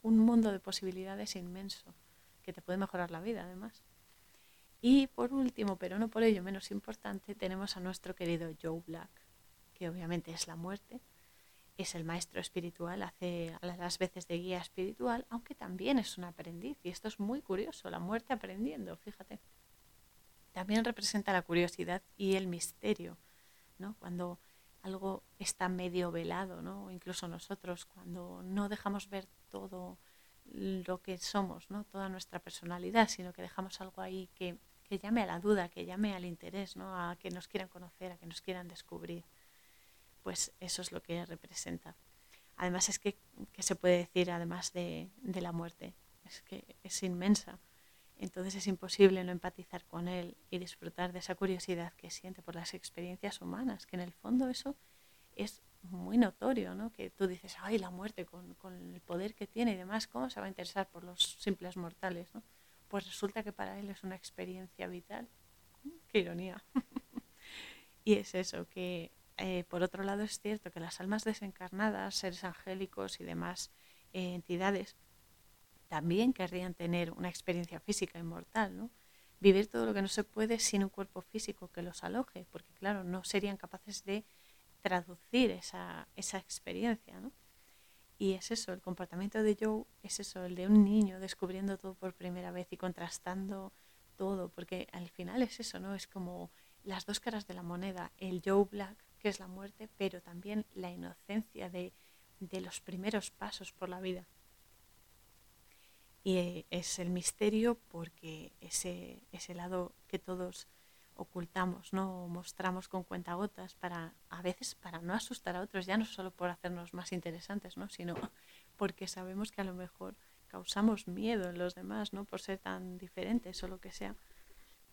un, mundo de posibilidades inmenso que te puede mejorar la vida además. Y por último, pero no por ello menos importante, tenemos a nuestro querido Joe Black, que obviamente es la muerte, es el maestro espiritual, hace las veces de guía espiritual, aunque también es un aprendiz. Y esto es muy curioso, la muerte aprendiendo, fíjate. También representa la curiosidad y el misterio, ¿no? Cuando algo está medio velado, ¿no? incluso nosotros, cuando no dejamos ver todo lo que somos, ¿no? Toda nuestra personalidad, sino que dejamos algo ahí que, que llame a la duda, que llame al interés, ¿no? A que nos quieran conocer, a que nos quieran descubrir. Pues eso es lo que representa. Además es que, que se puede decir, además de, de la muerte, es que es inmensa. Entonces es imposible no empatizar con él y disfrutar de esa curiosidad que siente por las experiencias humanas, que en el fondo eso es muy notorio, ¿no? Que tú dices, ay, la muerte con, con, el poder que tiene y demás, ¿cómo se va a interesar por los simples mortales, ¿no? Pues resulta que para él es una experiencia vital. Qué ironía. y es eso, que eh, por otro lado es cierto que las almas desencarnadas, seres angélicos y demás eh, entidades, también querrían tener una experiencia física inmortal, ¿no? Vivir todo lo que no se puede sin un cuerpo físico que los aloje, porque claro, no serían capaces de traducir esa, esa experiencia, ¿no? Y es eso, el comportamiento de Joe es eso, el de un niño descubriendo todo por primera vez y contrastando todo, porque al final es eso, ¿no? Es como las dos caras de la moneda, el Joe Black, que es la muerte, pero también la inocencia de, de los primeros pasos por la vida. Y eh, es el misterio porque ese, ese lado que todos ocultamos, no mostramos con cuentagotas para a veces para no asustar a otros, ya no solo por hacernos más interesantes, ¿no? sino porque sabemos que a lo mejor causamos miedo en los demás, ¿no? por ser tan diferentes o lo que sea.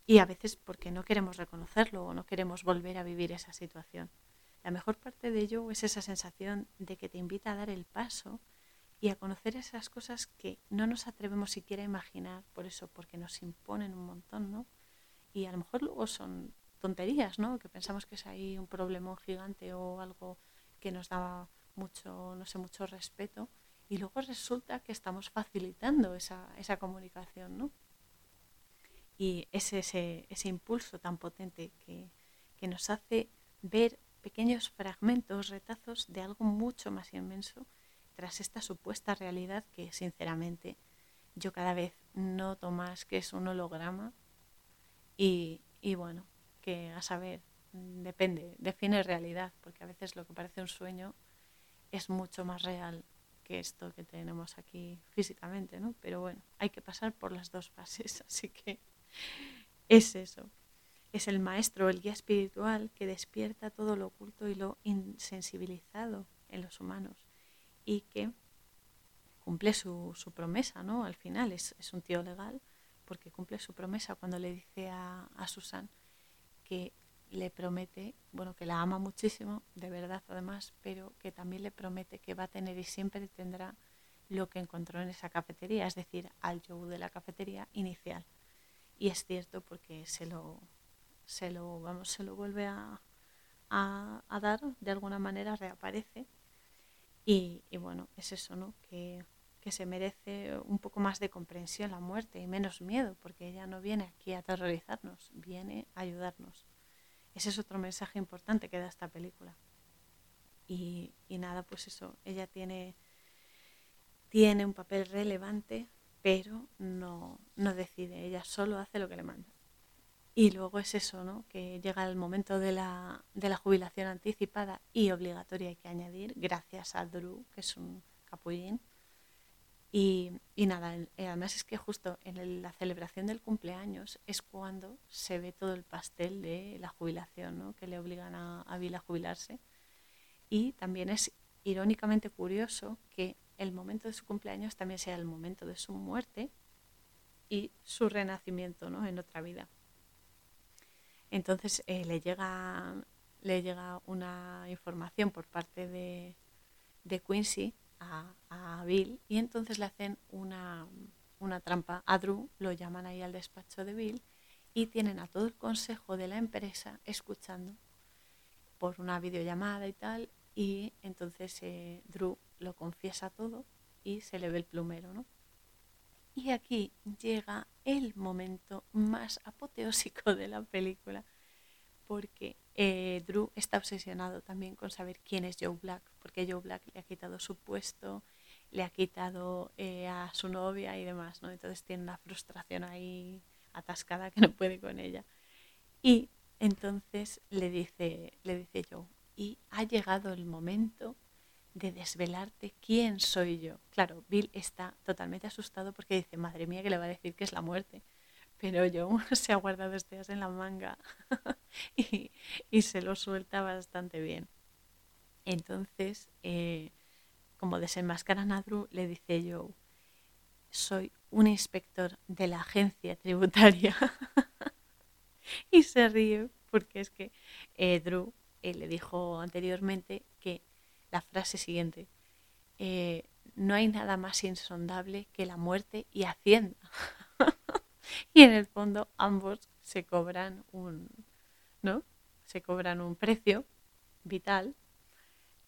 Y a veces porque no queremos reconocerlo o no queremos volver a vivir esa situación. La mejor parte de ello es esa sensación de que te invita a dar el paso y a conocer esas cosas que no nos atrevemos siquiera a imaginar, por eso, porque nos imponen un montón, ¿no? Y a lo mejor luego son tonterías, ¿no? Que pensamos que es ahí un problema gigante o algo que nos da mucho, no sé, mucho respeto, y luego resulta que estamos facilitando esa, esa comunicación, ¿no? Y es ese, ese impulso tan potente que, que nos hace ver pequeños fragmentos, retazos de algo mucho más inmenso tras esta supuesta realidad que sinceramente yo cada vez noto más que es un holograma y, y bueno, que a saber, depende, define realidad, porque a veces lo que parece un sueño es mucho más real que esto que tenemos aquí físicamente, ¿no? Pero bueno, hay que pasar por las dos fases, así que es eso. Es el maestro, el guía espiritual que despierta todo lo oculto y lo insensibilizado en los humanos y que cumple su, su promesa, ¿no? Al final es, un tío legal porque cumple su promesa cuando le dice a, Susan que le promete, bueno, que la ama muchísimo, de verdad además, pero que también le promete que va a tener y siempre tendrá lo que encontró en esa cafetería, es decir, al Joe de la cafetería inicial. Y es cierto porque se lo, se lo, vamos, se lo vuelve a, a dar, de alguna manera reaparece y, bueno, es eso, ¿no? Que, que, se merece un poco más de comprensión la muerte y menos miedo, porque ella no viene aquí a aterrorizarnos, viene a ayudarnos. Ese es otro mensaje importante que da esta película. Y, y nada, pues eso, ella tiene, tiene un papel relevante, pero no, no decide, ella solo hace lo que le manda. Y luego es eso, ¿no? que llega el momento de la, de la jubilación anticipada y obligatoria, hay que añadir, gracias a Drew, que es un capullín, Y, nada, eh, además es que justo en la celebración del cumpleaños es cuando se ve todo el pastel de la jubilación, ¿no? que le obligan a, a Bill a jubilarse. Y también es irónicamente curioso que el momento de su cumpleaños también sea el momento de su muerte y su renacimiento ¿no? en otra vida. Entonces eh, le, llega, le llega una información por parte de, de Quincy a, a, Bill y entonces le hacen una, una trampa a Drew, lo llaman ahí al despacho de Bill y tienen a todo el consejo de la empresa escuchando por una videollamada y tal y entonces eh, Drew lo confiesa todo y se le ve el plumero, ¿no? Y aquí llega el momento más apoteósico de la película, porque eh, Drew está obsesionado también con saber quién es Joe Black, porque Joe Black le ha quitado su puesto, le ha quitado eh, a su novia y demás, ¿no? Entonces tiene una frustración ahí atascada que no puede con ella. Y entonces le dice, le dice Joe, y ha llegado el momento de desvelarte quién soy yo. Claro, Bill está totalmente asustado porque dice, madre mía, que le va a decir que es la muerte. Pero yo se ha guardado este en la manga y, se lo suelta bastante bien. Entonces, eh, como desenmascaran a Drew, le dice yo, soy un inspector de la agencia tributaria. y se ríe porque es que eh, Drew eh, le dijo anteriormente que la frase siguiente, eh, no hay nada más insondable que la muerte y Hacienda. y en el fondo ambos se cobran un, ¿no? Se cobran un precio vital.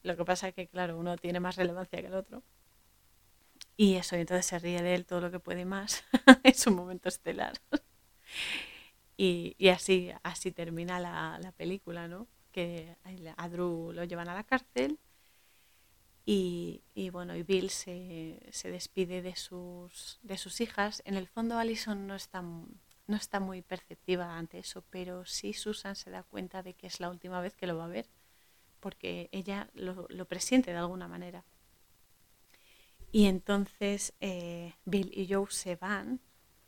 Lo que pasa es que, claro, uno tiene más relevancia que el otro. Y eso, entonces se ríe de él todo lo que puede más. es un momento estelar. y, y, así, así termina la, la película, ¿no? Que a Drew lo llevan a la cárcel y, bueno, y Bill se, se, despide de sus, de sus hijas. En el fondo Alison no está, no está muy perceptiva ante eso, pero sí Susan se da cuenta de que es la última vez que lo va a ver, porque ella lo, lo presiente de alguna manera. Y entonces eh, Bill y Joe se van,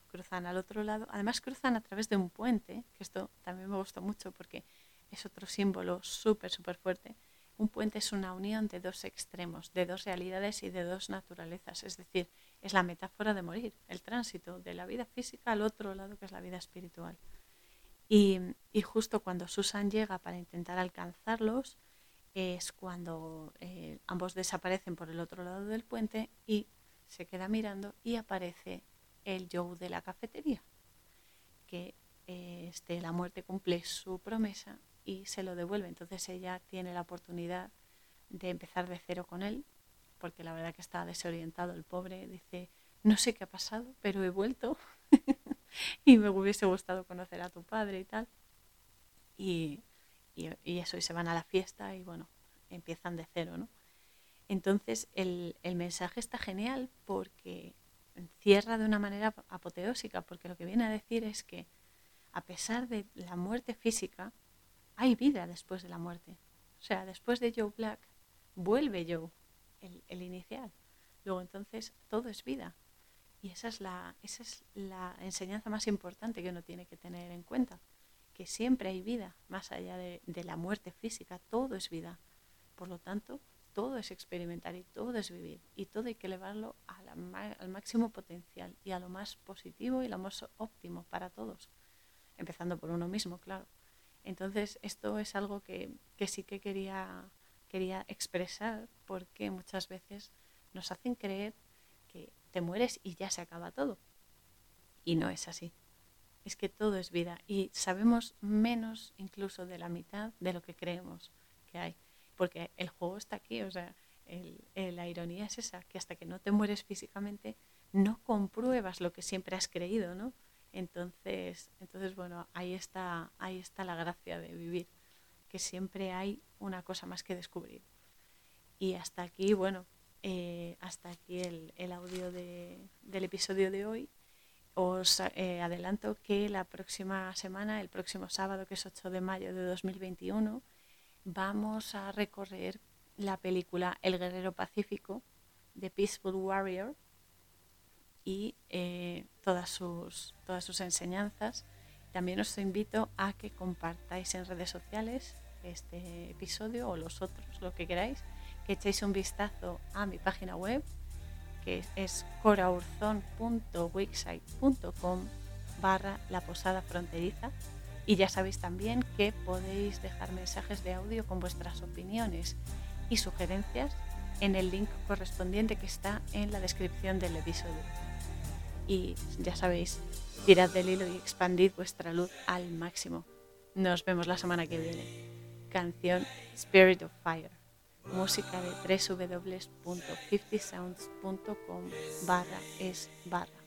cruzan al otro lado, además cruzan a través de un puente, que esto también me gusta mucho porque es otro símbolo súper, súper fuerte un puente es una unión de dos extremos, de dos realidades y de dos naturalezas, es decir, es la metáfora de morir, el tránsito de la vida física al otro lado que es la vida espiritual. Y, justo cuando Susan llega para intentar alcanzarlos, es cuando eh, ambos desaparecen por el otro lado del puente y se queda mirando y aparece el Joe de la cafetería, que eh, este, la muerte cumple su promesa y se lo devuelve. Entonces ella tiene la oportunidad de empezar de cero con él, porque la verdad que está desorientado el pobre. Dice, no sé qué ha pasado, pero he vuelto y me hubiese gustado conocer a tu padre y tal. Y, y, eso, y se van a la fiesta y bueno, empiezan de cero, ¿no? Entonces el, el mensaje está genial porque cierra de una manera apoteósica, porque lo que viene a decir es que a pesar de la muerte física, hay vida después de la muerte. O sea, después de Joe Black, vuelve Joe, el, inicial. Luego entonces todo es vida. Y esa es, la, esa es la enseñanza más importante que uno tiene que tener en cuenta, que siempre hay vida más allá de, la muerte física, todo es vida. Por lo tanto, todo es experimentar y todo es vivir y todo hay que elevarlo al máximo potencial y a lo más positivo y lo más óptimo para todos, empezando por uno mismo, claro. Entonces, esto es algo que, sí que quería, quería expresar porque muchas veces nos hacen creer que te mueres y ya se acaba todo. Y no es así. Es que todo es vida y sabemos menos incluso de la mitad de lo que creemos que hay. Porque el juego está aquí, o sea, la ironía es esa, que hasta que no te mueres físicamente no compruebas lo que siempre has creído, ¿no? Entonces, entonces bueno, ahí está, ahí está la gracia de vivir, que siempre hay una cosa más que descubrir. Y hasta aquí, bueno, eh, hasta aquí el, el audio de, del episodio de hoy. Os eh, adelanto que la próxima semana, el próximo sábado, que es 8 de mayo de 2021, vamos a recorrer la película El Guerrero Pacífico de Peaceful Warrior, y eh, todas, sus, todas sus enseñanzas. También os invito a que compartáis en redes sociales este episodio o los otros, lo que queráis, que echéis un vistazo a mi página web, que es coraurzon.wixsite.com barra la posada fronteriza. Y ya sabéis también que podéis dejar mensajes de audio con vuestras opiniones y sugerencias en el link correspondiente que está en la descripción del episodio. Y ya sabéis, tirad del hilo y expandid vuestra luz al máximo. Nos vemos la semana que viene. Canción Spirit of Fire. Música de www.50sounds.com barra es barra.